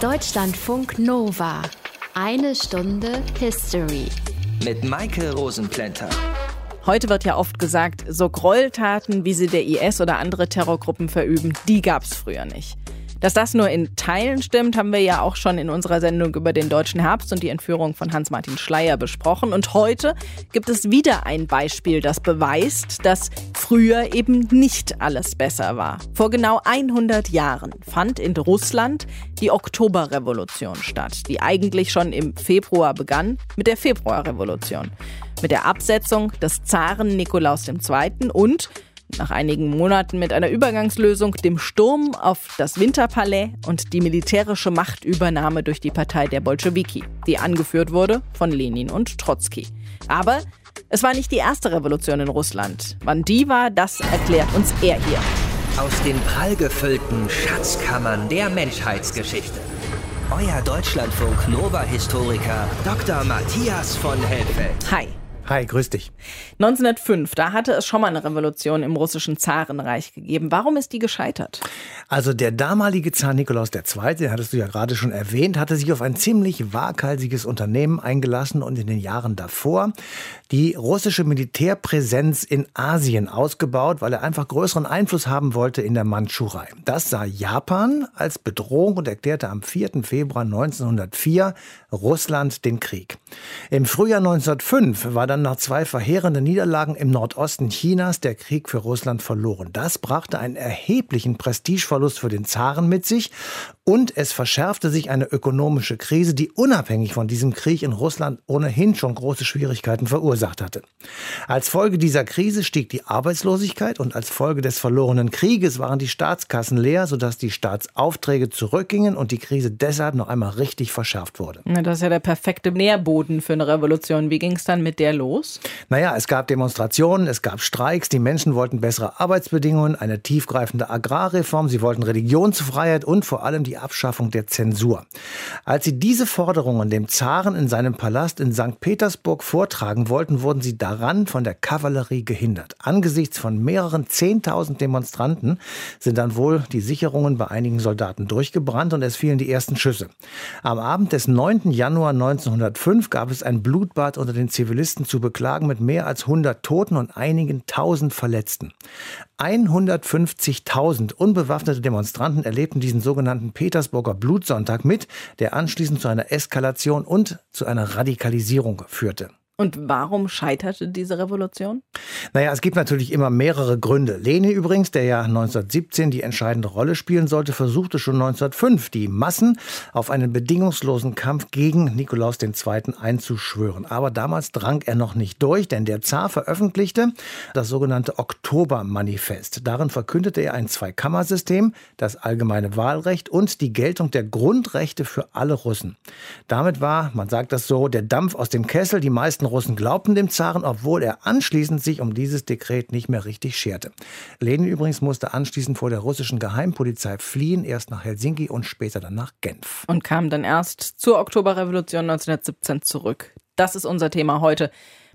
Deutschlandfunk Nova. Eine Stunde History. Mit Maike Rosenplanter. Heute wird ja oft gesagt, so Gräueltaten, wie sie der IS oder andere Terrorgruppen verüben, die gab es früher nicht. Dass das nur in Teilen stimmt, haben wir ja auch schon in unserer Sendung über den deutschen Herbst und die Entführung von Hans-Martin Schleyer besprochen. Und heute gibt es wieder ein Beispiel, das beweist, dass früher eben nicht alles besser war. Vor genau 100 Jahren fand in Russland die Oktoberrevolution statt, die eigentlich schon im Februar begann mit der Februarrevolution, mit der Absetzung des Zaren Nikolaus II. und nach einigen Monaten mit einer Übergangslösung, dem Sturm auf das Winterpalais und die militärische Machtübernahme durch die Partei der Bolschewiki, die angeführt wurde von Lenin und Trotzki. Aber es war nicht die erste Revolution in Russland. Wann die war, das erklärt uns er hier. Aus den prallgefüllten Schatzkammern der Menschheitsgeschichte. Euer Deutschlandfunk Nova-Historiker Dr. Matthias von Helfeld. Hi. Hi, grüß dich. 1905, da hatte es schon mal eine Revolution im russischen Zarenreich gegeben. Warum ist die gescheitert? Also der damalige Zar Nikolaus II., den hattest du ja gerade schon erwähnt, hatte sich auf ein ziemlich waghalsiges Unternehmen eingelassen und in den Jahren davor die russische Militärpräsenz in Asien ausgebaut, weil er einfach größeren Einfluss haben wollte in der Mandschurei. Das sah Japan als Bedrohung und erklärte am 4. Februar 1904 Russland den Krieg. Im Frühjahr 1905 war dann nach zwei verheerenden Niederlagen im Nordosten Chinas der Krieg für Russland verloren. Das brachte einen erheblichen Prestigeverlust für den Zaren mit sich und es verschärfte sich eine ökonomische Krise, die unabhängig von diesem Krieg in Russland ohnehin schon große Schwierigkeiten verursacht hatte. Als Folge dieser Krise stieg die Arbeitslosigkeit und als Folge des verlorenen Krieges waren die Staatskassen leer, sodass die Staatsaufträge zurückgingen und die Krise deshalb noch einmal richtig verschärft wurde. Das ist ja der perfekte Nährboden für eine Revolution. Wie ging es dann mit der los? Naja, es gab Demonstrationen, es gab Streiks, die Menschen wollten bessere Arbeitsbedingungen, eine tiefgreifende Agrarreform, sie wollten Religionsfreiheit und vor allem die die Abschaffung der Zensur. Als sie diese Forderungen dem Zaren in seinem Palast in St. Petersburg vortragen wollten, wurden sie daran von der Kavallerie gehindert. Angesichts von mehreren Zehntausend Demonstranten sind dann wohl die Sicherungen bei einigen Soldaten durchgebrannt und es fielen die ersten Schüsse. Am Abend des 9. Januar 1905 gab es ein Blutbad unter den Zivilisten zu beklagen mit mehr als 100 Toten und einigen tausend Verletzten. 150.000 unbewaffnete Demonstranten erlebten diesen sogenannten Petersburger Blutsonntag mit, der anschließend zu einer Eskalation und zu einer Radikalisierung führte. Und warum scheiterte diese Revolution? Naja, es gibt natürlich immer mehrere Gründe. Lenin übrigens, der ja 1917 die entscheidende Rolle spielen sollte, versuchte schon 1905 die Massen auf einen bedingungslosen Kampf gegen Nikolaus II. einzuschwören. Aber damals drang er noch nicht durch, denn der Zar veröffentlichte das sogenannte Oktobermanifest. Darin verkündete er ein Zweikammersystem, das allgemeine Wahlrecht und die Geltung der Grundrechte für alle Russen. Damit war, man sagt das so, der Dampf aus dem Kessel. Die meisten meisten Russen glaubten dem Zaren, obwohl er anschließend sich um dieses Dekret nicht mehr richtig scherte. Lenin übrigens musste anschließend vor der russischen Geheimpolizei fliehen, erst nach Helsinki und später dann nach Genf. Und kam dann erst zur Oktoberrevolution 1917 zurück. Das ist unser Thema heute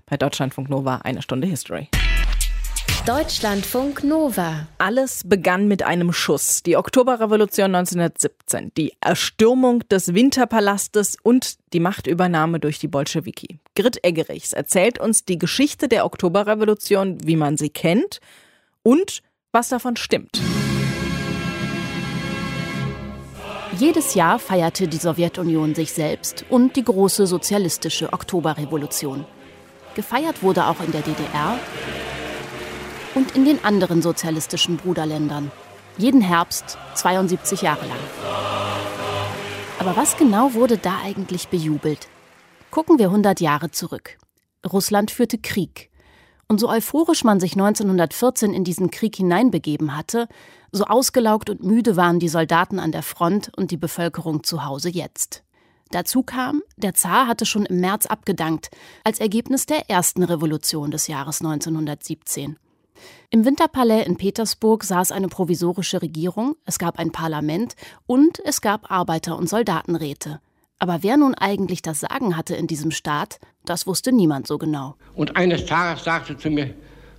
bei Deutschlandfunk Nova, eine Stunde History. Deutschlandfunk Nova. Alles begann mit einem Schuss. Die Oktoberrevolution 1917, die Erstürmung des Winterpalastes und die Machtübernahme durch die Bolschewiki. Grit Eggerichs erzählt uns die Geschichte der Oktoberrevolution, wie man sie kennt und was davon stimmt. Jedes Jahr feierte die Sowjetunion sich selbst und die große sozialistische Oktoberrevolution. Gefeiert wurde auch in der DDR und in den anderen sozialistischen Bruderländern. Jeden Herbst 72 Jahre lang. Aber was genau wurde da eigentlich bejubelt? Gucken wir 100 Jahre zurück. Russland führte Krieg. Und so euphorisch man sich 1914 in diesen Krieg hineinbegeben hatte, so ausgelaugt und müde waren die Soldaten an der Front und die Bevölkerung zu Hause jetzt. Dazu kam, der Zar hatte schon im März abgedankt, als Ergebnis der ersten Revolution des Jahres 1917. Im Winterpalais in Petersburg saß eine provisorische Regierung, es gab ein Parlament und es gab Arbeiter- und Soldatenräte. Aber wer nun eigentlich das Sagen hatte in diesem Staat, das wusste niemand so genau. Und eines Tages sagte zu mir,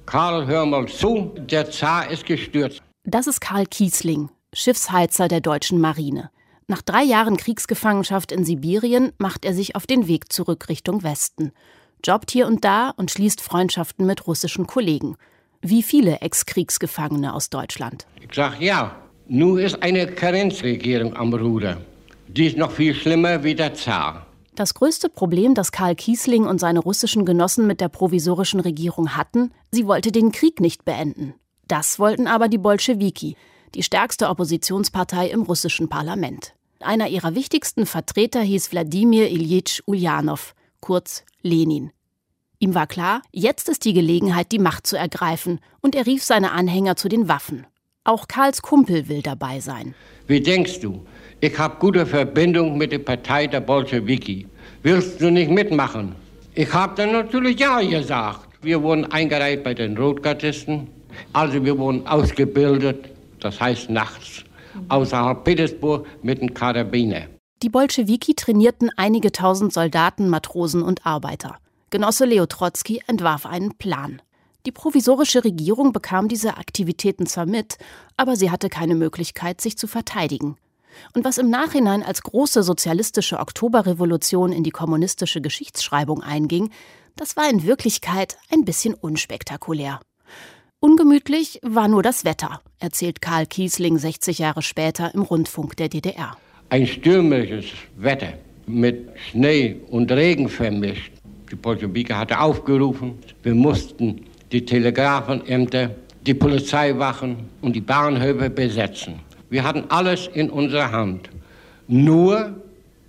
Karl, hör mal zu, der Zar ist gestürzt. Das ist Karl Kiesling, Schiffsheizer der deutschen Marine. Nach drei Jahren Kriegsgefangenschaft in Sibirien macht er sich auf den Weg zurück Richtung Westen, jobbt hier und da und schließt Freundschaften mit russischen Kollegen. Wie viele Ex-Kriegsgefangene aus Deutschland. Ich sag ja, nun ist eine Karenzregierung am Ruder. Die ist noch viel schlimmer wie der Zar. Das größte Problem, das Karl Kiesling und seine russischen Genossen mit der provisorischen Regierung hatten, sie wollte den Krieg nicht beenden. Das wollten aber die Bolschewiki, die stärkste Oppositionspartei im russischen Parlament. Einer ihrer wichtigsten Vertreter hieß Wladimir Iljitsch Ulyanov, kurz Lenin. Ihm war klar, jetzt ist die Gelegenheit, die Macht zu ergreifen, und er rief seine Anhänger zu den Waffen. Auch Karls Kumpel will dabei sein. Wie denkst du? Ich habe gute Verbindung mit der Partei der Bolschewiki. Willst du nicht mitmachen? Ich habe dann natürlich ja gesagt. Wir wurden eingereiht bei den Rotgardisten. Also wir wurden ausgebildet, das heißt nachts, außerhalb Petersburg mit einem Karabiner. Die Bolschewiki trainierten einige tausend Soldaten, Matrosen und Arbeiter. Genosse Leo Trotzki entwarf einen Plan. Die provisorische Regierung bekam diese Aktivitäten zwar mit, aber sie hatte keine Möglichkeit, sich zu verteidigen. Und was im Nachhinein als große sozialistische Oktoberrevolution in die kommunistische Geschichtsschreibung einging, das war in Wirklichkeit ein bisschen unspektakulär. Ungemütlich war nur das Wetter, erzählt Karl Kiesling 60 Jahre später im Rundfunk der DDR. Ein stürmisches Wetter mit Schnee und Regen vermischt. Die Bolschewiki hatte aufgerufen, wir mussten die Telegrafenämter, die Polizeiwachen und die Bahnhöfe besetzen. Wir hatten alles in unserer Hand. Nur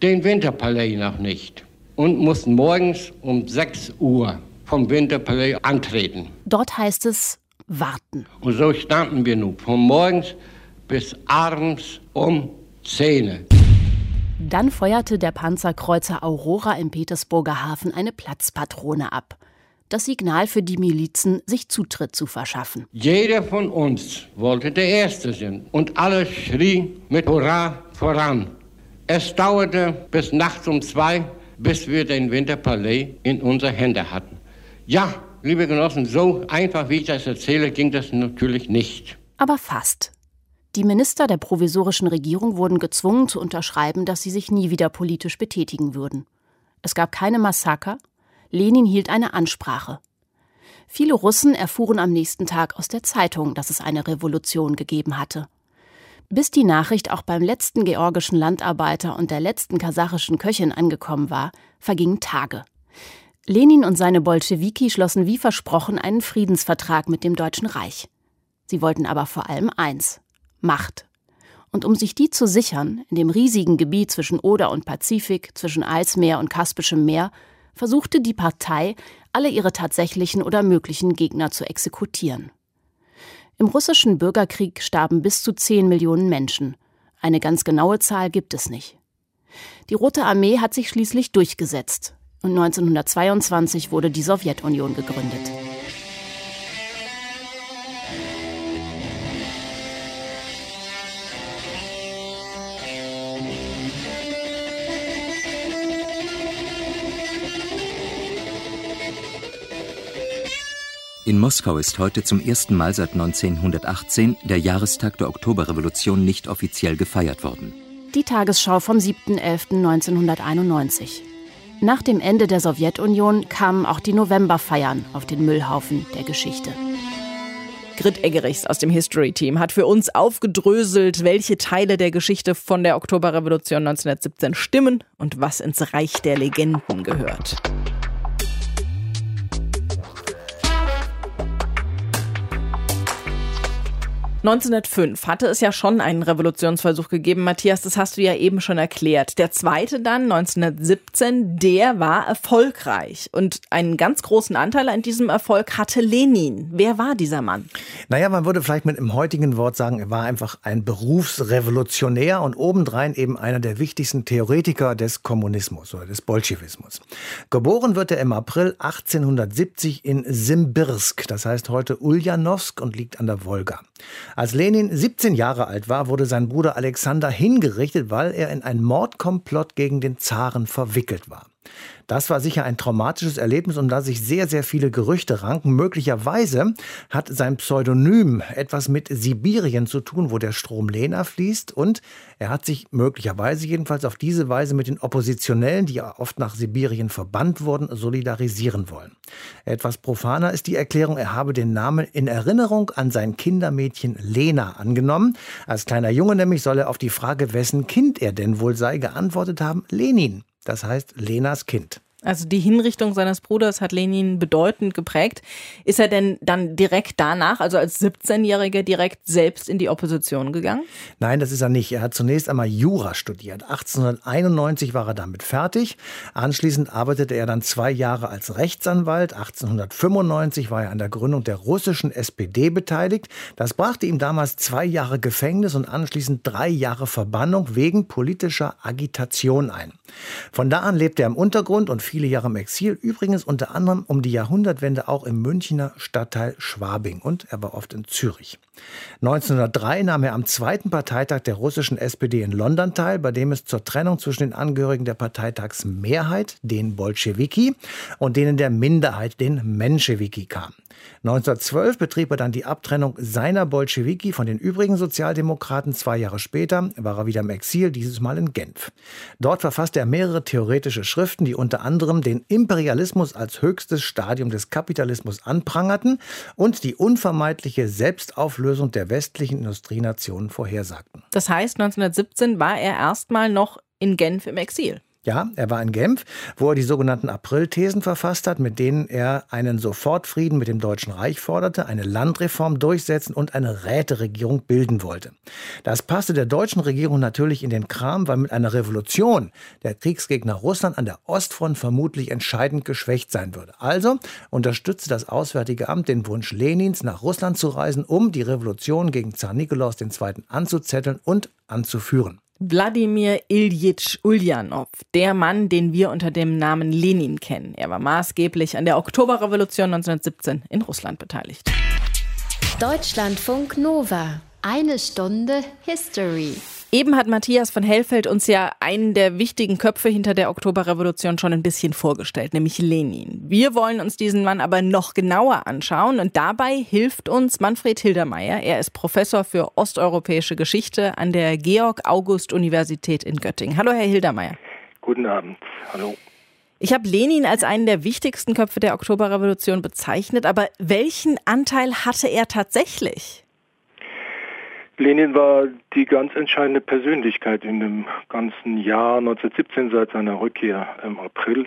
den Winterpalais noch nicht. Und mussten morgens um 6 Uhr vom Winterpalais antreten. Dort heißt es warten. Und so standen wir nun von morgens bis abends um 10. Dann feuerte der Panzerkreuzer Aurora im Petersburger Hafen eine Platzpatrone ab das Signal für die Milizen, sich Zutritt zu verschaffen. Jeder von uns wollte der Erste sein und alle schrien mit Hurra voran. Es dauerte bis nachts um zwei, bis wir den Winterpalais in unsere Hände hatten. Ja, liebe Genossen, so einfach wie ich das erzähle, ging das natürlich nicht. Aber fast. Die Minister der provisorischen Regierung wurden gezwungen zu unterschreiben, dass sie sich nie wieder politisch betätigen würden. Es gab keine Massaker, Lenin hielt eine Ansprache. Viele Russen erfuhren am nächsten Tag aus der Zeitung, dass es eine Revolution gegeben hatte. Bis die Nachricht auch beim letzten georgischen Landarbeiter und der letzten kasachischen Köchin angekommen war, vergingen Tage. Lenin und seine Bolschewiki schlossen wie versprochen einen Friedensvertrag mit dem Deutschen Reich. Sie wollten aber vor allem eins Macht. Und um sich die zu sichern, in dem riesigen Gebiet zwischen Oder und Pazifik, zwischen Eismeer und Kaspischem Meer, versuchte die Partei, alle ihre tatsächlichen oder möglichen Gegner zu exekutieren. Im russischen Bürgerkrieg starben bis zu 10 Millionen Menschen. Eine ganz genaue Zahl gibt es nicht. Die Rote Armee hat sich schließlich durchgesetzt und 1922 wurde die Sowjetunion gegründet. In Moskau ist heute zum ersten Mal seit 1918 der Jahrestag der Oktoberrevolution nicht offiziell gefeiert worden. Die Tagesschau vom 7.11.1991. Nach dem Ende der Sowjetunion kamen auch die Novemberfeiern auf den Müllhaufen der Geschichte. Grit Eggerichs aus dem History-Team hat für uns aufgedröselt, welche Teile der Geschichte von der Oktoberrevolution 1917 stimmen und was ins Reich der Legenden gehört. 1905 hatte es ja schon einen Revolutionsversuch gegeben. Matthias, das hast du ja eben schon erklärt. Der zweite dann, 1917, der war erfolgreich. Und einen ganz großen Anteil an diesem Erfolg hatte Lenin. Wer war dieser Mann? Naja, man würde vielleicht mit einem heutigen Wort sagen, er war einfach ein Berufsrevolutionär und obendrein eben einer der wichtigsten Theoretiker des Kommunismus oder des Bolschewismus. Geboren wird er im April 1870 in Simbirsk, das heißt heute Uljanowsk und liegt an der Wolga. Als Lenin 17 Jahre alt war, wurde sein Bruder Alexander hingerichtet, weil er in einen Mordkomplott gegen den Zaren verwickelt war. Das war sicher ein traumatisches Erlebnis, um da sich sehr, sehr viele Gerüchte ranken. Möglicherweise hat sein Pseudonym etwas mit Sibirien zu tun, wo der Strom Lena fließt. Und er hat sich möglicherweise jedenfalls auf diese Weise mit den Oppositionellen, die ja oft nach Sibirien verbannt wurden, solidarisieren wollen. Etwas profaner ist die Erklärung, er habe den Namen in Erinnerung an sein Kindermädchen Lena angenommen. Als kleiner Junge nämlich soll er auf die Frage, wessen Kind er denn wohl sei, geantwortet haben, Lenin. Das heißt Lenas Kind. Also die Hinrichtung seines Bruders hat Lenin bedeutend geprägt. Ist er denn dann direkt danach, also als 17-Jähriger, direkt selbst in die Opposition gegangen? Nein, das ist er nicht. Er hat zunächst einmal Jura studiert. 1891 war er damit fertig. Anschließend arbeitete er dann zwei Jahre als Rechtsanwalt. 1895 war er an der Gründung der russischen SPD beteiligt. Das brachte ihm damals zwei Jahre Gefängnis und anschließend drei Jahre Verbannung wegen politischer Agitation ein. Von da an lebte er im Untergrund und viele Jahre im Exil, übrigens unter anderem um die Jahrhundertwende auch im Münchner Stadtteil Schwabing und er war oft in Zürich. 1903 nahm er am zweiten Parteitag der russischen SPD in London teil, bei dem es zur Trennung zwischen den Angehörigen der Parteitagsmehrheit, den Bolschewiki, und denen der Minderheit, den Menschewiki, kam. 1912 betrieb er dann die Abtrennung seiner Bolschewiki von den übrigen Sozialdemokraten. Zwei Jahre später war er wieder im Exil, dieses Mal in Genf. Dort verfasste er mehrere theoretische Schriften, die unter anderem den Imperialismus als höchstes Stadium des Kapitalismus anprangerten und die unvermeidliche Selbstauflösung der westlichen Industrienationen vorhersagten. Das heißt, 1917 war er erstmal noch in Genf im Exil. Ja, er war in Genf, wo er die sogenannten Aprilthesen verfasst hat, mit denen er einen Sofortfrieden mit dem Deutschen Reich forderte, eine Landreform durchsetzen und eine Räteregierung bilden wollte. Das passte der deutschen Regierung natürlich in den Kram, weil mit einer Revolution der Kriegsgegner Russland an der Ostfront vermutlich entscheidend geschwächt sein würde. Also unterstützte das Auswärtige Amt den Wunsch Lenins, nach Russland zu reisen, um die Revolution gegen Zar Nikolaus II. anzuzetteln und anzuführen. Wladimir Iljitsch Ulyanov, der Mann, den wir unter dem Namen Lenin kennen. Er war maßgeblich an der Oktoberrevolution 1917 in Russland beteiligt. Deutschlandfunk Nova. Eine Stunde History. Eben hat Matthias von Hellfeld uns ja einen der wichtigen Köpfe hinter der Oktoberrevolution schon ein bisschen vorgestellt, nämlich Lenin. Wir wollen uns diesen Mann aber noch genauer anschauen und dabei hilft uns Manfred Hildermeier. Er ist Professor für osteuropäische Geschichte an der Georg-August-Universität in Göttingen. Hallo, Herr Hildermeier. Guten Abend. Hallo. Ich habe Lenin als einen der wichtigsten Köpfe der Oktoberrevolution bezeichnet, aber welchen Anteil hatte er tatsächlich? Lenin war die ganz entscheidende Persönlichkeit in dem ganzen Jahr 1917 seit seiner Rückkehr im April.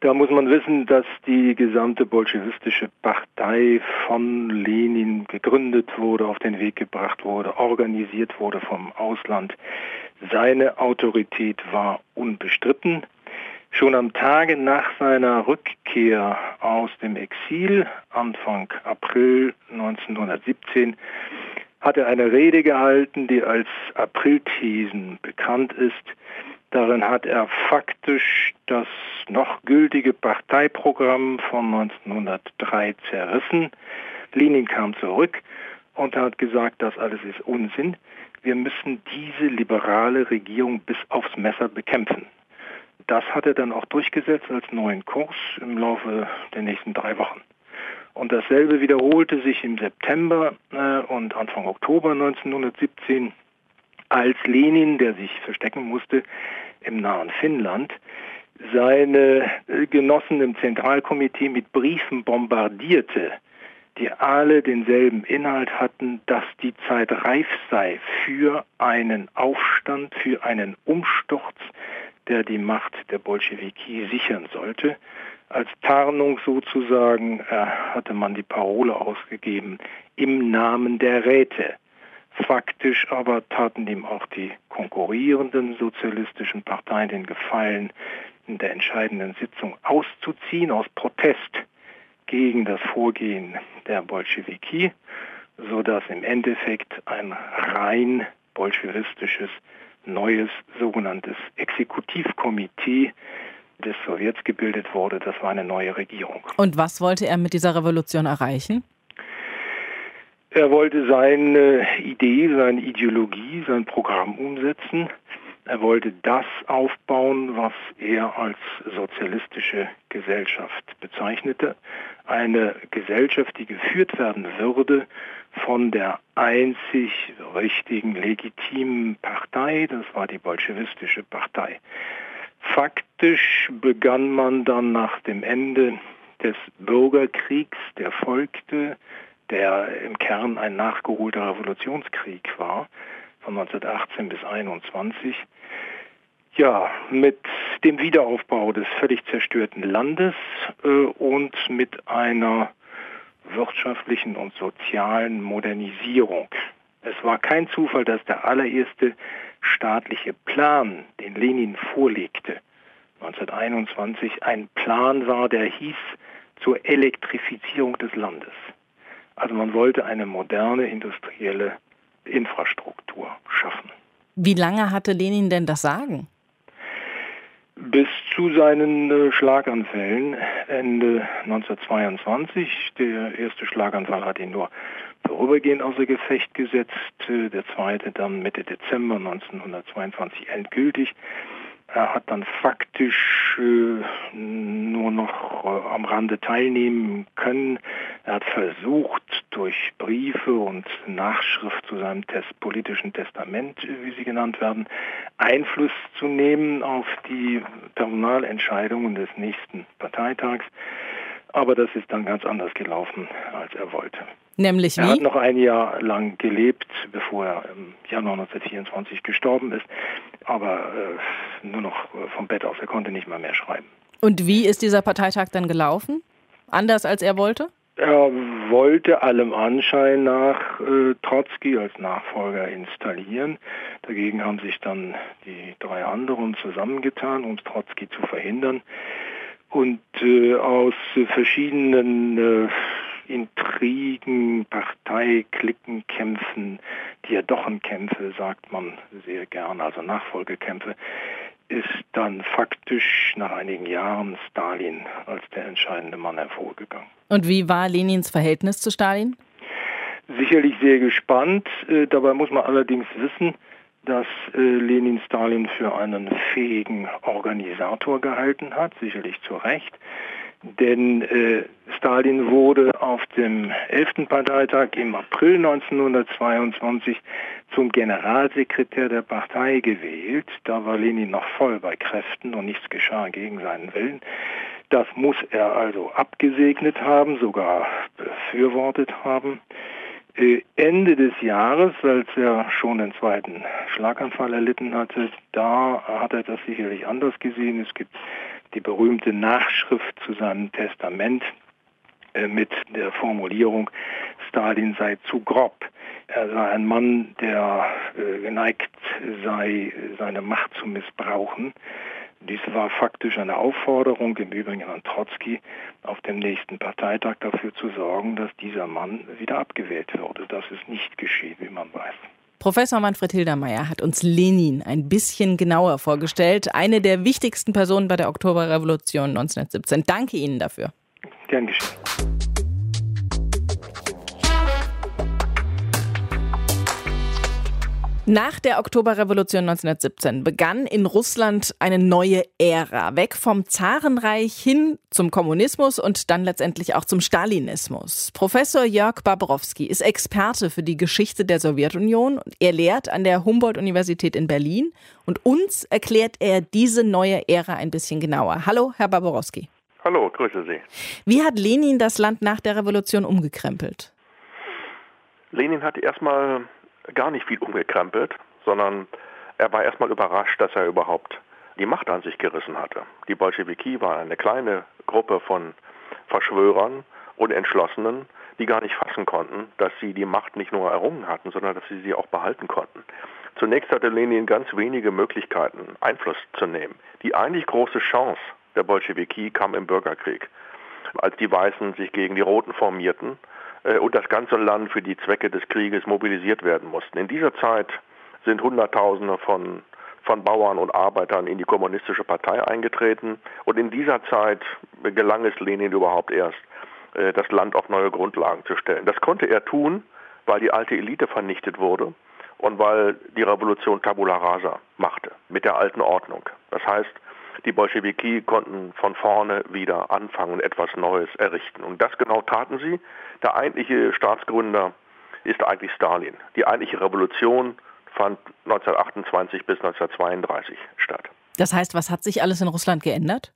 Da muss man wissen, dass die gesamte bolschewistische Partei von Lenin gegründet wurde, auf den Weg gebracht wurde, organisiert wurde vom Ausland. Seine Autorität war unbestritten. Schon am Tage nach seiner Rückkehr aus dem Exil, Anfang April 1917, hat er eine Rede gehalten, die als Aprilthesen bekannt ist. Darin hat er faktisch das noch gültige Parteiprogramm von 1903 zerrissen. Lenin kam zurück und hat gesagt, das alles ist Unsinn. Wir müssen diese liberale Regierung bis aufs Messer bekämpfen. Das hat er dann auch durchgesetzt als neuen Kurs im Laufe der nächsten drei Wochen. Und dasselbe wiederholte sich im September äh, und Anfang Oktober 1917, als Lenin, der sich verstecken musste im nahen Finnland, seine äh, Genossen im Zentralkomitee mit Briefen bombardierte, die alle denselben Inhalt hatten, dass die Zeit reif sei für einen Aufstand, für einen Umsturz, der die Macht der Bolschewiki sichern sollte. Als Tarnung sozusagen äh, hatte man die Parole ausgegeben im Namen der Räte. Faktisch aber taten ihm auch die konkurrierenden sozialistischen Parteien den Gefallen, in der entscheidenden Sitzung auszuziehen aus Protest gegen das Vorgehen der Bolschewiki, sodass im Endeffekt ein rein bolschewistisches neues sogenanntes Exekutivkomitee des Sowjets gebildet wurde. Das war eine neue Regierung. Und was wollte er mit dieser Revolution erreichen? Er wollte seine Idee, seine Ideologie, sein Programm umsetzen. Er wollte das aufbauen, was er als sozialistische Gesellschaft bezeichnete. Eine Gesellschaft, die geführt werden würde von der einzig richtigen, legitimen Partei, das war die bolschewistische Partei. Faktisch begann man dann nach dem Ende des Bürgerkriegs, der folgte, der im Kern ein nachgeholter Revolutionskrieg war, von 1918 bis 1921, ja, mit dem Wiederaufbau des völlig zerstörten Landes äh, und mit einer wirtschaftlichen und sozialen Modernisierung. Es war kein Zufall, dass der allererste staatliche Plan, den Lenin vorlegte, 1921 ein Plan war, der hieß zur Elektrifizierung des Landes. Also man wollte eine moderne industrielle Infrastruktur schaffen. Wie lange hatte Lenin denn das Sagen? Bis zu seinen äh, Schlaganfällen Ende 1922. Der erste Schlaganfall hat ihn nur vorübergehend außer Gefecht gesetzt, der zweite dann Mitte Dezember 1922 endgültig. Er hat dann faktisch äh, nur noch äh, am Rande teilnehmen können. Er hat versucht, durch Briefe und Nachschrift zu seinem Test, politischen Testament, äh, wie sie genannt werden, Einfluss zu nehmen auf die Personalentscheidungen des nächsten Parteitags. Aber das ist dann ganz anders gelaufen, als er wollte. Nämlich wie? Er hat noch ein Jahr lang gelebt, bevor er im Januar 1924 gestorben ist, aber äh, nur noch äh, vom Bett aus. Er konnte nicht mal mehr schreiben. Und wie ist dieser Parteitag dann gelaufen? Anders als er wollte? Er wollte allem Anschein nach äh, Trotzki als Nachfolger installieren. Dagegen haben sich dann die drei anderen zusammengetan, um Trotzki zu verhindern. Und äh, aus verschiedenen Intrigen, Parteiklickenkämpfen, Diadochenkämpfe, sagt man sehr gern, also Nachfolgekämpfe, ist dann faktisch nach einigen Jahren Stalin als der entscheidende Mann hervorgegangen. Und wie war Lenins Verhältnis zu Stalin? Sicherlich sehr gespannt. Äh, dabei muss man allerdings wissen, dass äh, Lenin Stalin für einen fähigen Organisator gehalten hat, sicherlich zu Recht. Denn äh, Stalin wurde auf dem 11. Parteitag im April 1922 zum Generalsekretär der Partei gewählt. Da war Lenin noch voll bei Kräften und nichts geschah gegen seinen Willen. Das muss er also abgesegnet haben, sogar befürwortet haben. Äh, Ende des Jahres, als er schon den zweiten Schlaganfall erlitten hatte, da hat er das sicherlich anders gesehen. Es gibt die berühmte Nachschrift zu seinem Testament äh, mit der Formulierung, Stalin sei zu grob. Er sei ein Mann, der äh, geneigt sei, seine Macht zu missbrauchen. Dies war faktisch eine Aufforderung, im Übrigen an Trotzki, auf dem nächsten Parteitag dafür zu sorgen, dass dieser Mann wieder abgewählt würde. Das ist nicht geschehen, wie man weiß. Professor Manfred Hildermeier hat uns Lenin ein bisschen genauer vorgestellt, eine der wichtigsten Personen bei der Oktoberrevolution 1917. Danke Ihnen dafür. Gern geschehen. Nach der Oktoberrevolution 1917 begann in Russland eine neue Ära, weg vom Zarenreich hin zum Kommunismus und dann letztendlich auch zum Stalinismus. Professor Jörg Babrowski ist Experte für die Geschichte der Sowjetunion. Er lehrt an der Humboldt-Universität in Berlin und uns erklärt er diese neue Ära ein bisschen genauer. Hallo, Herr Babrowski. Hallo, grüße Sie. Wie hat Lenin das Land nach der Revolution umgekrempelt? Lenin hat erstmal gar nicht viel umgekrempelt, sondern er war erstmal überrascht, dass er überhaupt die Macht an sich gerissen hatte. Die Bolschewiki war eine kleine Gruppe von Verschwörern und Entschlossenen, die gar nicht fassen konnten, dass sie die Macht nicht nur errungen hatten, sondern dass sie sie auch behalten konnten. Zunächst hatte Lenin ganz wenige Möglichkeiten, Einfluss zu nehmen. Die eigentlich große Chance der Bolschewiki kam im Bürgerkrieg, als die Weißen sich gegen die Roten formierten und das ganze Land für die Zwecke des Krieges mobilisiert werden mussten. In dieser Zeit sind Hunderttausende von, von Bauern und Arbeitern in die kommunistische Partei eingetreten und in dieser Zeit gelang es Lenin überhaupt erst, äh, das Land auf neue Grundlagen zu stellen. Das konnte er tun, weil die alte Elite vernichtet wurde und weil die Revolution Tabula Rasa machte. mit der alten Ordnung. Das heißt, die Bolschewiki konnten von vorne wieder anfangen etwas Neues errichten. Und das genau taten sie. Der eigentliche Staatsgründer ist eigentlich Stalin. Die eigentliche Revolution fand 1928 bis 1932 statt. Das heißt, was hat sich alles in Russland geändert?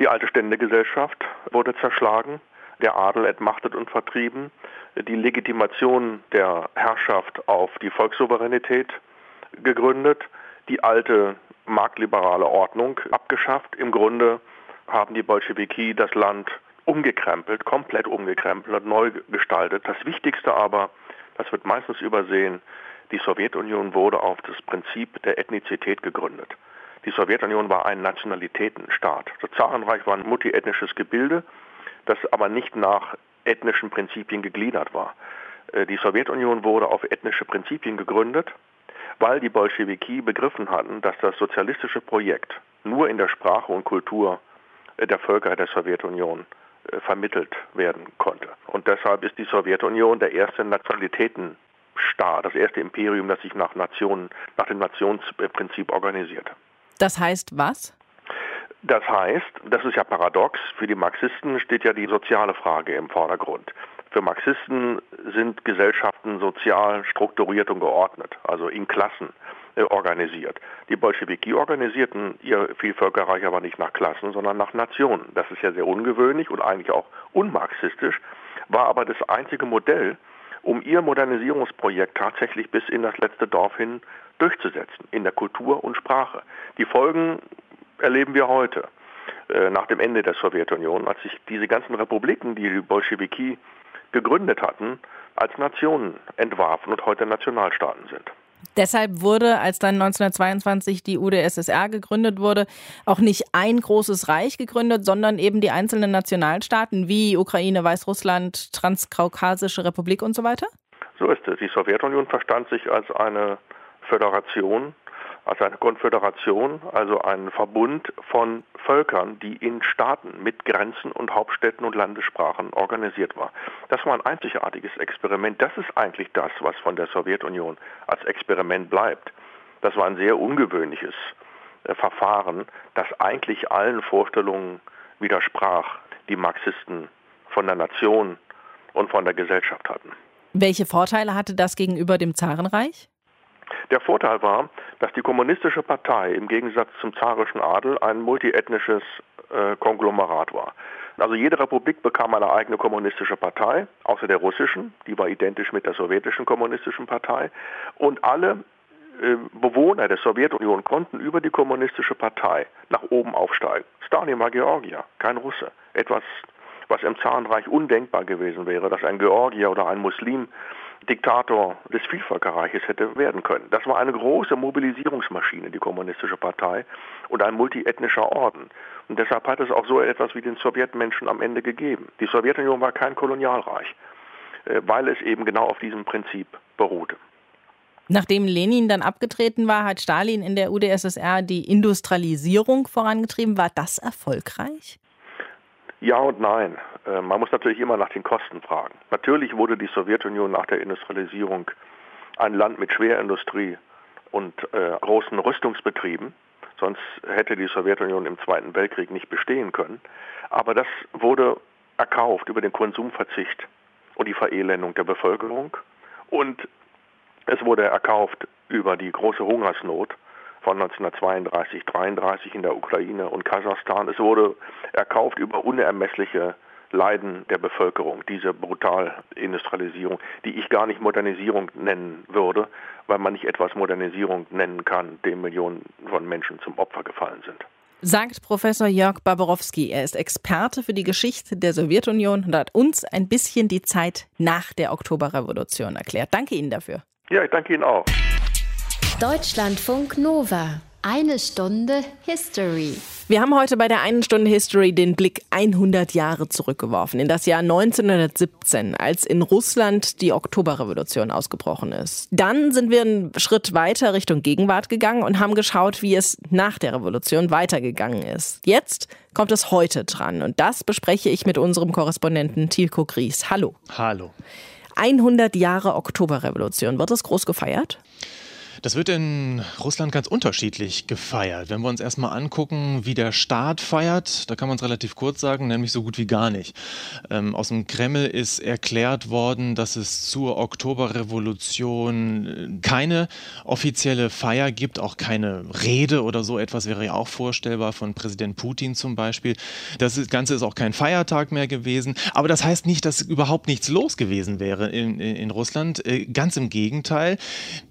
Die alte Ständegesellschaft wurde zerschlagen, der Adel entmachtet und vertrieben, die Legitimation der Herrschaft auf die Volkssouveränität gegründet, die alte marktliberale Ordnung abgeschafft. Im Grunde haben die Bolschewiki das Land umgekrempelt, komplett umgekrempelt und neu gestaltet. Das Wichtigste aber, das wird meistens übersehen, die Sowjetunion wurde auf das Prinzip der Ethnizität gegründet. Die Sowjetunion war ein Nationalitätenstaat. Das Zarenreich war ein multiethnisches Gebilde, das aber nicht nach ethnischen Prinzipien gegliedert war. Äh, die Sowjetunion wurde auf ethnische Prinzipien gegründet, weil die Bolschewiki begriffen hatten, dass das sozialistische Projekt nur in der Sprache und Kultur äh, der Völker der Sowjetunion äh, vermittelt werden konnte. Und deshalb ist die Sowjetunion der erste Nationalitätenstaat, das erste Imperium, das sich nach Nationen, nach dem Nationsprinzip organisierte. Das heißt was? Das heißt, das ist ja paradox, für die Marxisten steht ja die soziale Frage im Vordergrund. Für Marxisten sind Gesellschaften sozial strukturiert und geordnet, also in Klassen äh, organisiert. Die Bolschewiki organisierten ihr Vielvölkerreich aber nicht nach Klassen, sondern nach Nationen. Das ist ja sehr ungewöhnlich und eigentlich auch unmarxistisch, war aber das einzige Modell, um ihr Modernisierungsprojekt tatsächlich bis in das letzte Dorf hin durchzusetzen, in der Kultur und Sprache. Die Folgen erleben wir heute, äh, nach dem Ende der Sowjetunion, als sich diese ganzen Republiken, die die Bolschewiki gegründet hatten, als Nationen entwarfen und heute Nationalstaaten sind. Deshalb wurde, als dann 1922 die UdSSR gegründet wurde, auch nicht ein großes Reich gegründet, sondern eben die einzelnen Nationalstaaten wie Ukraine, Weißrussland, Transkaukasische Republik und so weiter? So ist es. Die Sowjetunion verstand sich als eine Föderation also eine Konföderation, also ein Verbund von Völkern, die in Staaten mit Grenzen und Hauptstädten und Landessprachen organisiert war. Das war ein einzigartiges Experiment. Das ist eigentlich das, was von der Sowjetunion als Experiment bleibt. Das war ein sehr ungewöhnliches äh, Verfahren, das eigentlich allen Vorstellungen widersprach, die Marxisten von der Nation und von der Gesellschaft hatten. Welche Vorteile hatte das gegenüber dem Zarenreich? Der Vorteil war, dass die kommunistische Partei im Gegensatz zum zarischen Adel ein multiethnisches äh, Konglomerat war. Also jede Republik bekam eine eigene kommunistische Partei, außer der russischen, die war identisch mit der sowjetischen kommunistischen Partei. Und alle äh, Bewohner der Sowjetunion konnten über die kommunistische Partei nach oben aufsteigen. Stalin war Georgier, kein Russe. Etwas, was im Zarenreich undenkbar gewesen wäre, dass ein Georgier oder ein Muslim Diktator des Vielvölkerreiches hätte werden können. Das war eine große Mobilisierungsmaschine, die Kommunistische Partei, und ein multiethnischer Orden. Und deshalb hat es auch so etwas wie den Sowjetmenschen am Ende gegeben. Die Sowjetunion war kein Kolonialreich, äh, weil es eben genau auf diesem Prinzip beruhte. Nachdem Lenin dann abgetreten war, hat Stalin in der UdSSR die Industrialisierung vorangetrieben. War das erfolgreich? Ja und nein. Äh, man muss natürlich immer nach den Kosten fragen. Natürlich wurde die Sowjetunion nach der Industrialisierung ein Land mit Schwerindustrie und äh, großen Rüstungsbetrieben. Sonst hätte die Sowjetunion im Zweiten Weltkrieg nicht bestehen können. Aber das wurde erkauft über den Konsumverzicht und die Verelendung der Bevölkerung. Und es wurde erkauft über die große Hungersnot von 1932, 33 in der Ukraine und Kasachstan. Es wurde erkauft über unermessliche Leiden der Bevölkerung, diese Brutalindustrialisierung, die ich gar nicht Modernisierung nennen würde, weil man nicht etwas Modernisierung nennen kann, dem Millionen von Menschen zum Opfer gefallen sind. Sagt Professor Jörg Barbarowski. Er ist Experte für die Geschichte der Sowjetunion und hat uns ein bisschen die Zeit nach der Oktoberrevolution erklärt. Danke Ihnen dafür. Ja, ich danke Ihnen auch. Deutschlandfunk Nova. Eine Stunde History. Wir haben heute bei der einen Stunde History den Blick 100 Jahre zurückgeworfen, in das Jahr 1917, als in Russland die Oktoberrevolution ausgebrochen ist. Dann sind wir einen Schritt weiter Richtung Gegenwart gegangen und haben geschaut, wie es nach der Revolution weitergegangen ist. Jetzt kommt es heute dran und das bespreche ich mit unserem Korrespondenten Tilko Gries. Hallo. Hallo. 100 Jahre Oktoberrevolution. Wird das groß gefeiert? Das wird in Russland ganz unterschiedlich gefeiert. Wenn wir uns erstmal angucken, wie der Staat feiert, da kann man es relativ kurz sagen, nämlich so gut wie gar nicht. Ähm, aus dem Kreml ist erklärt worden, dass es zur Oktoberrevolution äh, keine offizielle Feier gibt, auch keine Rede oder so etwas wäre ja auch vorstellbar von Präsident Putin zum Beispiel. Das Ganze ist auch kein Feiertag mehr gewesen. Aber das heißt nicht, dass überhaupt nichts los gewesen wäre in, in, in Russland. Äh, ganz im Gegenteil.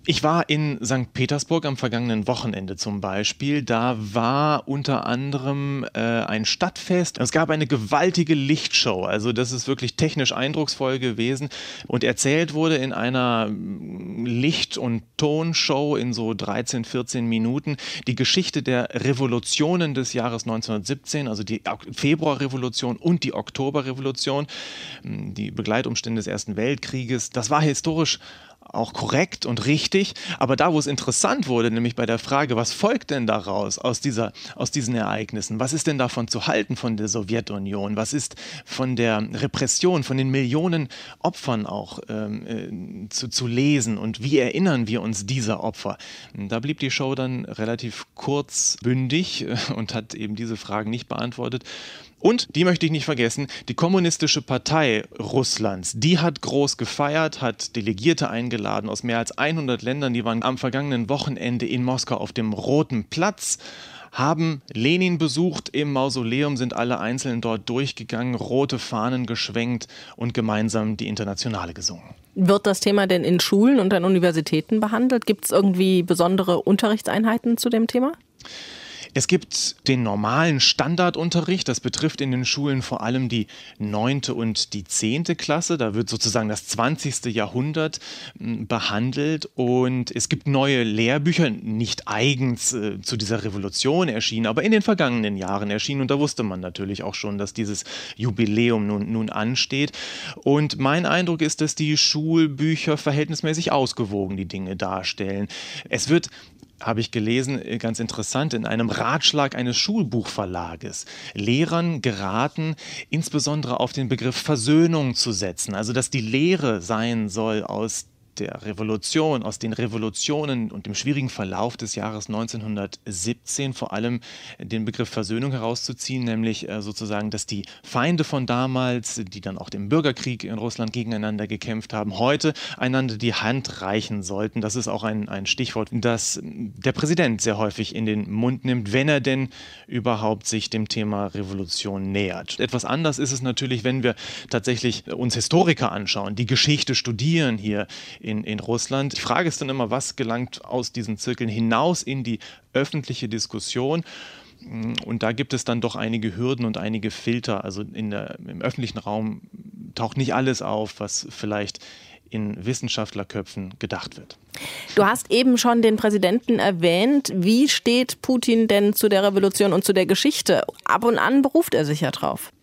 Ich war in St. Petersburg am vergangenen Wochenende zum Beispiel. Da war unter anderem äh, ein Stadtfest. Es gab eine gewaltige Lichtshow. Also das ist wirklich technisch eindrucksvoll gewesen. Und erzählt wurde in einer mm, Licht- und Tonshow in so 13, 14 Minuten die Geschichte der Revolutionen des Jahres 1917, also die Februarrevolution und die Oktoberrevolution, mm, die Begleitumstände des Ersten Weltkrieges. Das war historisch auch korrekt und richtig. Aber da, wo es interessant wurde, nämlich bei der Frage, was folgt denn daraus aus, dieser, aus diesen Ereignissen? Was ist denn davon zu halten von der Sowjetunion? Was ist von der Repression, von den Millionen Opfern auch ähm, äh, zu, zu lesen? Und wie erinnern wir uns dieser Opfer? Da blieb die Show dann relativ kurzbündig äh, und hat eben diese Fragen nicht beantwortet. Und, die möchte ich nicht vergessen, die Kommunistische Partei Russlands, die hat groß gefeiert, hat Delegierte eingeladen aus mehr als 100 Ländern, die waren am vergangenen Wochenende in Moskau auf dem Roten Platz haben Lenin besucht. Im Mausoleum sind alle Einzelnen dort durchgegangen, rote Fahnen geschwenkt und gemeinsam die Internationale gesungen. Wird das Thema denn in Schulen und an Universitäten behandelt? Gibt es irgendwie besondere Unterrichtseinheiten zu dem Thema? Es gibt den normalen Standardunterricht, das betrifft in den Schulen vor allem die neunte und die zehnte Klasse. Da wird sozusagen das 20. Jahrhundert hm, behandelt und es gibt neue Lehrbücher, nicht eigens äh, zu dieser Revolution erschienen, aber in den vergangenen Jahren erschienen und da wusste man natürlich auch schon, dass dieses Jubiläum nun, nun ansteht. Und mein Eindruck ist, dass die Schulbücher verhältnismäßig ausgewogen die Dinge darstellen. Es wird habe ich gelesen, äh, ganz interessant, in einem Ratschlag eines Schulbuchverlages Lehrern geraten, insbesondere auf den Begriff Versöhnung zu setzen. Also dass die Lehre sein soll aus der Revolution, aus den Revolutionen und dem schwierigen Verlauf des Jahres 1917 vor allem den Begriff Versöhnung herauszuziehen, nämlich äh, sozusagen, dass die Feinde von damals, die dann auch im Bürgerkrieg in Russland gegeneinander gekämpft haben, heute einander die Hand reichen sollten. Das ist auch ein, ein Stichwort, das der Präsident sehr häufig in den Mund nimmt, wenn er denn überhaupt sich dem Thema Revolution nähert. Etwas anders ist es natürlich, wenn wir tatsächlich uns Historiker anschauen, die Geschichte studieren hier in, in Russland. Die Frage ist dann immer, was gelangt aus diesen Zirkeln hinaus in die öffentliche Diskussion? Und da gibt es dann doch einige Hürden und einige Filter. Also der, im öffentlichen Raum taucht nicht alles auf, was vielleicht in Wissenschaftlerköpfen gedacht wird. Du hast eben schon den Präsidenten erwähnt. Wie steht Putin denn zu der Revolution und zu der Geschichte? Ab und an beruft er sich ja drauf.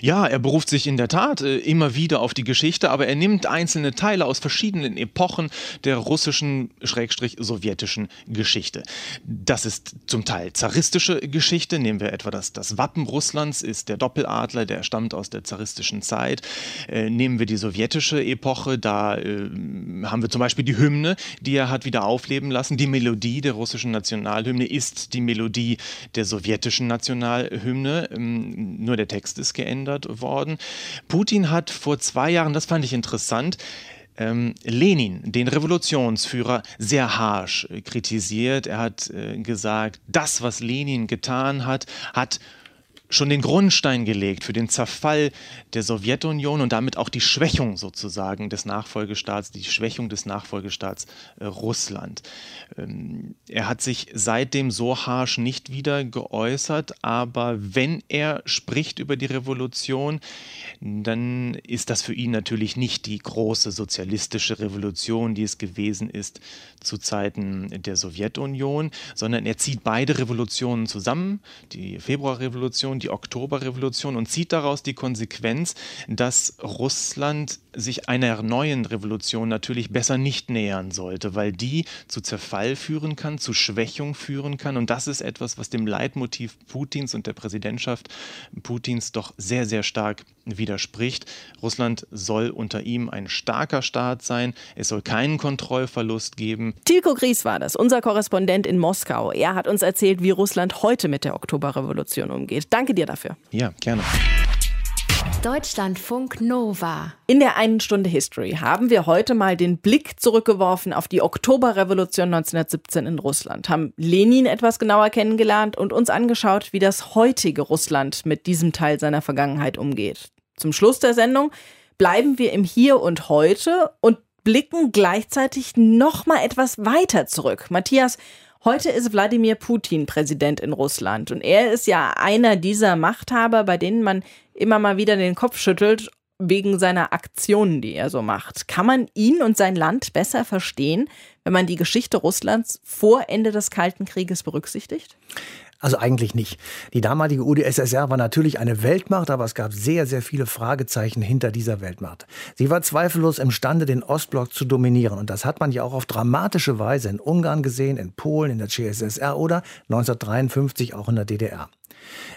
Ja, er beruft sich in der Tat äh, immer wieder auf die Geschichte, aber er nimmt einzelne Teile aus verschiedenen Epochen der russischen, schrägstrich sowjetischen Geschichte. Das ist zum Teil zaristische Geschichte. Nehmen wir etwa das, das Wappen Russlands, ist der Doppeladler, der stammt aus der zaristischen Zeit. Äh, nehmen wir die sowjetische Epoche, da äh, haben wir zum Beispiel die Hymne, die er hat wieder aufleben lassen. Die Melodie der russischen Nationalhymne ist die Melodie der sowjetischen Nationalhymne, ähm, nur der Text ist geändert worden. Putin hat vor zwei Jahren, das fand ich interessant, ähm, Lenin, den Revolutionsführer, sehr harsch kritisiert. Er hat äh, gesagt, das, was Lenin getan hat, hat schon den Grundstein gelegt für den Zerfall der Sowjetunion und damit auch die Schwächung sozusagen des Nachfolgestaats, die Schwächung des Nachfolgestaats äh, Russland. Ähm, er hat sich seitdem so harsch nicht wieder geäußert, aber wenn er spricht über die Revolution, dann ist das für ihn natürlich nicht die große sozialistische Revolution, die es gewesen ist zu Zeiten der Sowjetunion, sondern er zieht beide Revolutionen zusammen, die Februarrevolution, die Oktoberrevolution und zieht daraus die Konsequenz, dass Russland sich einer neuen Revolution natürlich besser nicht nähern sollte, weil die zu Zerfall führen kann, zu Schwächung führen kann. Und das ist etwas, was dem Leitmotiv Putins und der Präsidentschaft Putins doch sehr, sehr stark widerspricht. Russland soll unter ihm ein starker Staat sein. Es soll keinen Kontrollverlust geben. Tilko Gries war das, unser Korrespondent in Moskau. Er hat uns erzählt, wie Russland heute mit der Oktoberrevolution umgeht. Danke dir dafür. Ja, gerne. Deutschlandfunk Nova. In der einen Stunde History haben wir heute mal den Blick zurückgeworfen auf die Oktoberrevolution 1917 in Russland, haben Lenin etwas genauer kennengelernt und uns angeschaut, wie das heutige Russland mit diesem Teil seiner Vergangenheit umgeht. Zum Schluss der Sendung bleiben wir im Hier und Heute und blicken gleichzeitig noch mal etwas weiter zurück. Matthias, Heute ist Wladimir Putin Präsident in Russland und er ist ja einer dieser Machthaber, bei denen man immer mal wieder den Kopf schüttelt wegen seiner Aktionen, die er so macht. Kann man ihn und sein Land besser verstehen, wenn man die Geschichte Russlands vor Ende des Kalten Krieges berücksichtigt? Also eigentlich nicht. Die damalige UdSSR war natürlich eine Weltmacht, aber es gab sehr, sehr viele Fragezeichen hinter dieser Weltmacht. Sie war zweifellos imstande, den Ostblock zu dominieren. Und das hat man ja auch auf dramatische Weise in Ungarn gesehen, in Polen, in der CSSR oder 1953 auch in der DDR.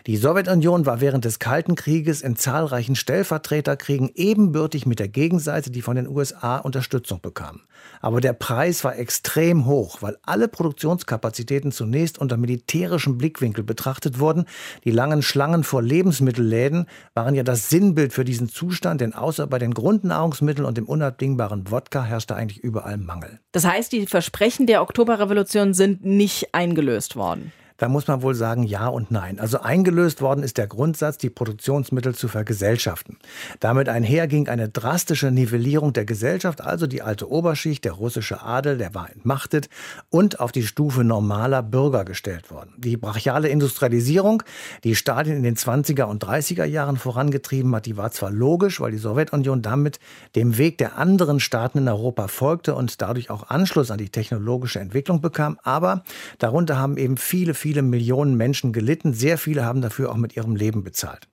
Die Sowjetunion war während des Kalten Krieges in zahlreichen Stellvertreterkriegen ebenbürtig mit der Gegenseite, die von den USA Unterstützung bekam. Aber der Preis war extrem hoch, weil alle Produktionskapazitäten zunächst unter militärischem Blickwinkel betrachtet wurden. Die langen Schlangen vor Lebensmittelläden waren ja das Sinnbild für diesen Zustand, denn außer bei den Grundnahrungsmitteln und dem unabdingbaren Wodka herrschte eigentlich überall Mangel. Das heißt, die Versprechen der Oktoberrevolution sind nicht eingelöst worden. Da muss man wohl sagen ja und nein. Also eingelöst worden ist der Grundsatz, die Produktionsmittel zu vergesellschaften. Damit einher ging eine drastische Nivellierung der Gesellschaft, also die alte Oberschicht, der russische Adel, der war entmachtet und auf die Stufe normaler Bürger gestellt worden. Die brachiale Industrialisierung, die Stalin in den 20er und 30er Jahren vorangetrieben hat, die war zwar logisch, weil die Sowjetunion damit dem Weg der anderen Staaten in Europa folgte und dadurch auch Anschluss an die technologische Entwicklung bekam, aber darunter haben eben viele, viele viele Millionen Menschen gelitten. Sehr viele haben dafür auch mit ihrem Leben bezahlt.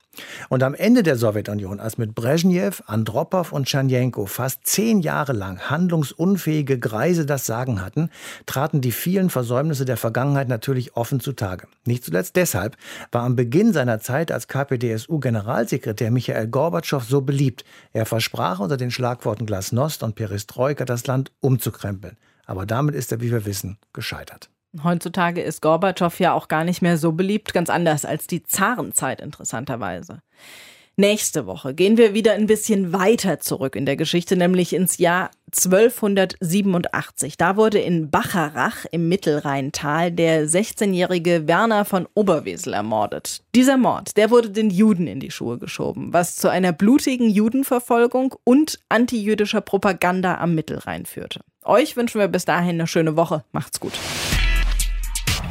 Und am Ende der Sowjetunion, als mit Brezhnev, Andropow und Tschernjenko fast zehn Jahre lang handlungsunfähige Greise das Sagen hatten, traten die vielen Versäumnisse der Vergangenheit natürlich offen zutage. Nicht zuletzt deshalb war am Beginn seiner Zeit als KPDSU-Generalsekretär Michael Gorbatschow so beliebt. Er versprach unter den Schlagworten Glasnost und Perestroika das Land umzukrempeln. Aber damit ist er, wie wir wissen, gescheitert. Heutzutage ist Gorbatschow ja auch gar nicht mehr so beliebt, ganz anders als die Zarenzeit interessanterweise. Nächste Woche gehen wir wieder ein bisschen weiter zurück in der Geschichte, nämlich ins Jahr 1287. Da wurde in Bacharach im Mittelrheintal der 16-jährige Werner von Oberwesel ermordet. Dieser Mord, der wurde den Juden in die Schuhe geschoben, was zu einer blutigen Judenverfolgung und antijüdischer Propaganda am Mittelrhein führte. Euch wünschen wir bis dahin eine schöne Woche. Macht's gut.